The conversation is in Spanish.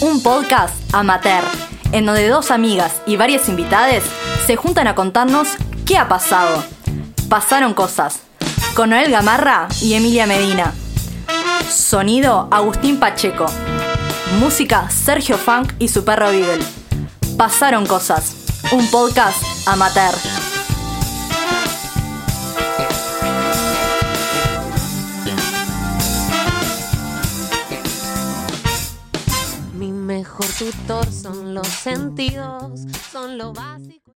Un podcast amateur, en donde dos amigas y varias invitadas se juntan a contarnos qué ha pasado. Pasaron cosas. Con Noel Gamarra y Emilia Medina. Sonido Agustín Pacheco. Música Sergio Funk y su perro Beagle. Pasaron cosas. Un podcast amateur. Mi mejor tutor son los sentidos, son lo básico.